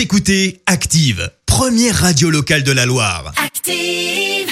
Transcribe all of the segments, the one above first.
Vous écoutez Active, première radio locale de la Loire. Active.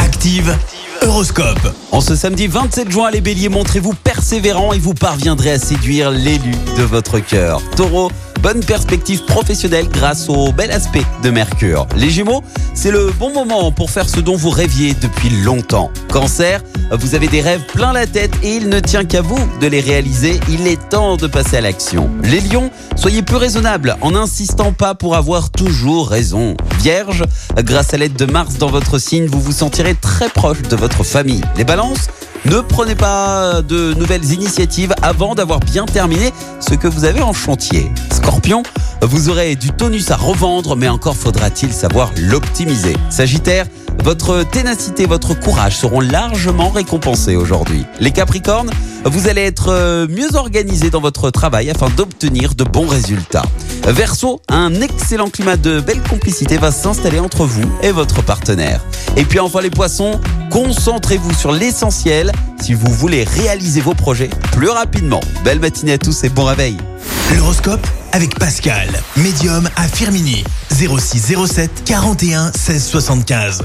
Active, Horoscope. En ce samedi 27 juin, les béliers, montrez-vous persévérants et vous parviendrez à séduire l'élu de votre cœur. Taureau, bonne perspective professionnelle grâce au bel aspect de Mercure. Les Gémeaux, c'est le bon moment pour faire ce dont vous rêviez depuis longtemps. Cancer, vous avez des rêves plein la tête et il ne tient qu'à vous de les réaliser. Il est temps de passer à l'action. Les Lions, soyez plus raisonnables en n'insistant pas pour avoir toujours raison. Vierge, grâce à l'aide de Mars dans votre signe, vous vous sentirez très proche de votre famille. Les Balances, ne prenez pas de nouvelles initiatives avant d'avoir bien terminé ce que vous avez en chantier. Scorpion, vous aurez du tonus à revendre, mais encore faudra-t-il savoir l'optimiser. Sagittaire, votre ténacité, votre courage seront largement récompensés aujourd'hui. Les Capricornes, vous allez être euh, mieux organisés dans votre travail afin d'obtenir de bons résultats. Verseau, un excellent climat de belle complicité va s'installer entre vous et votre partenaire. Et puis enfin les poissons, concentrez-vous sur l'essentiel si vous voulez réaliser vos projets plus rapidement. Belle matinée à tous et bon réveil. L'horoscope avec Pascal, médium à Firmini. 06 07 41 16 75.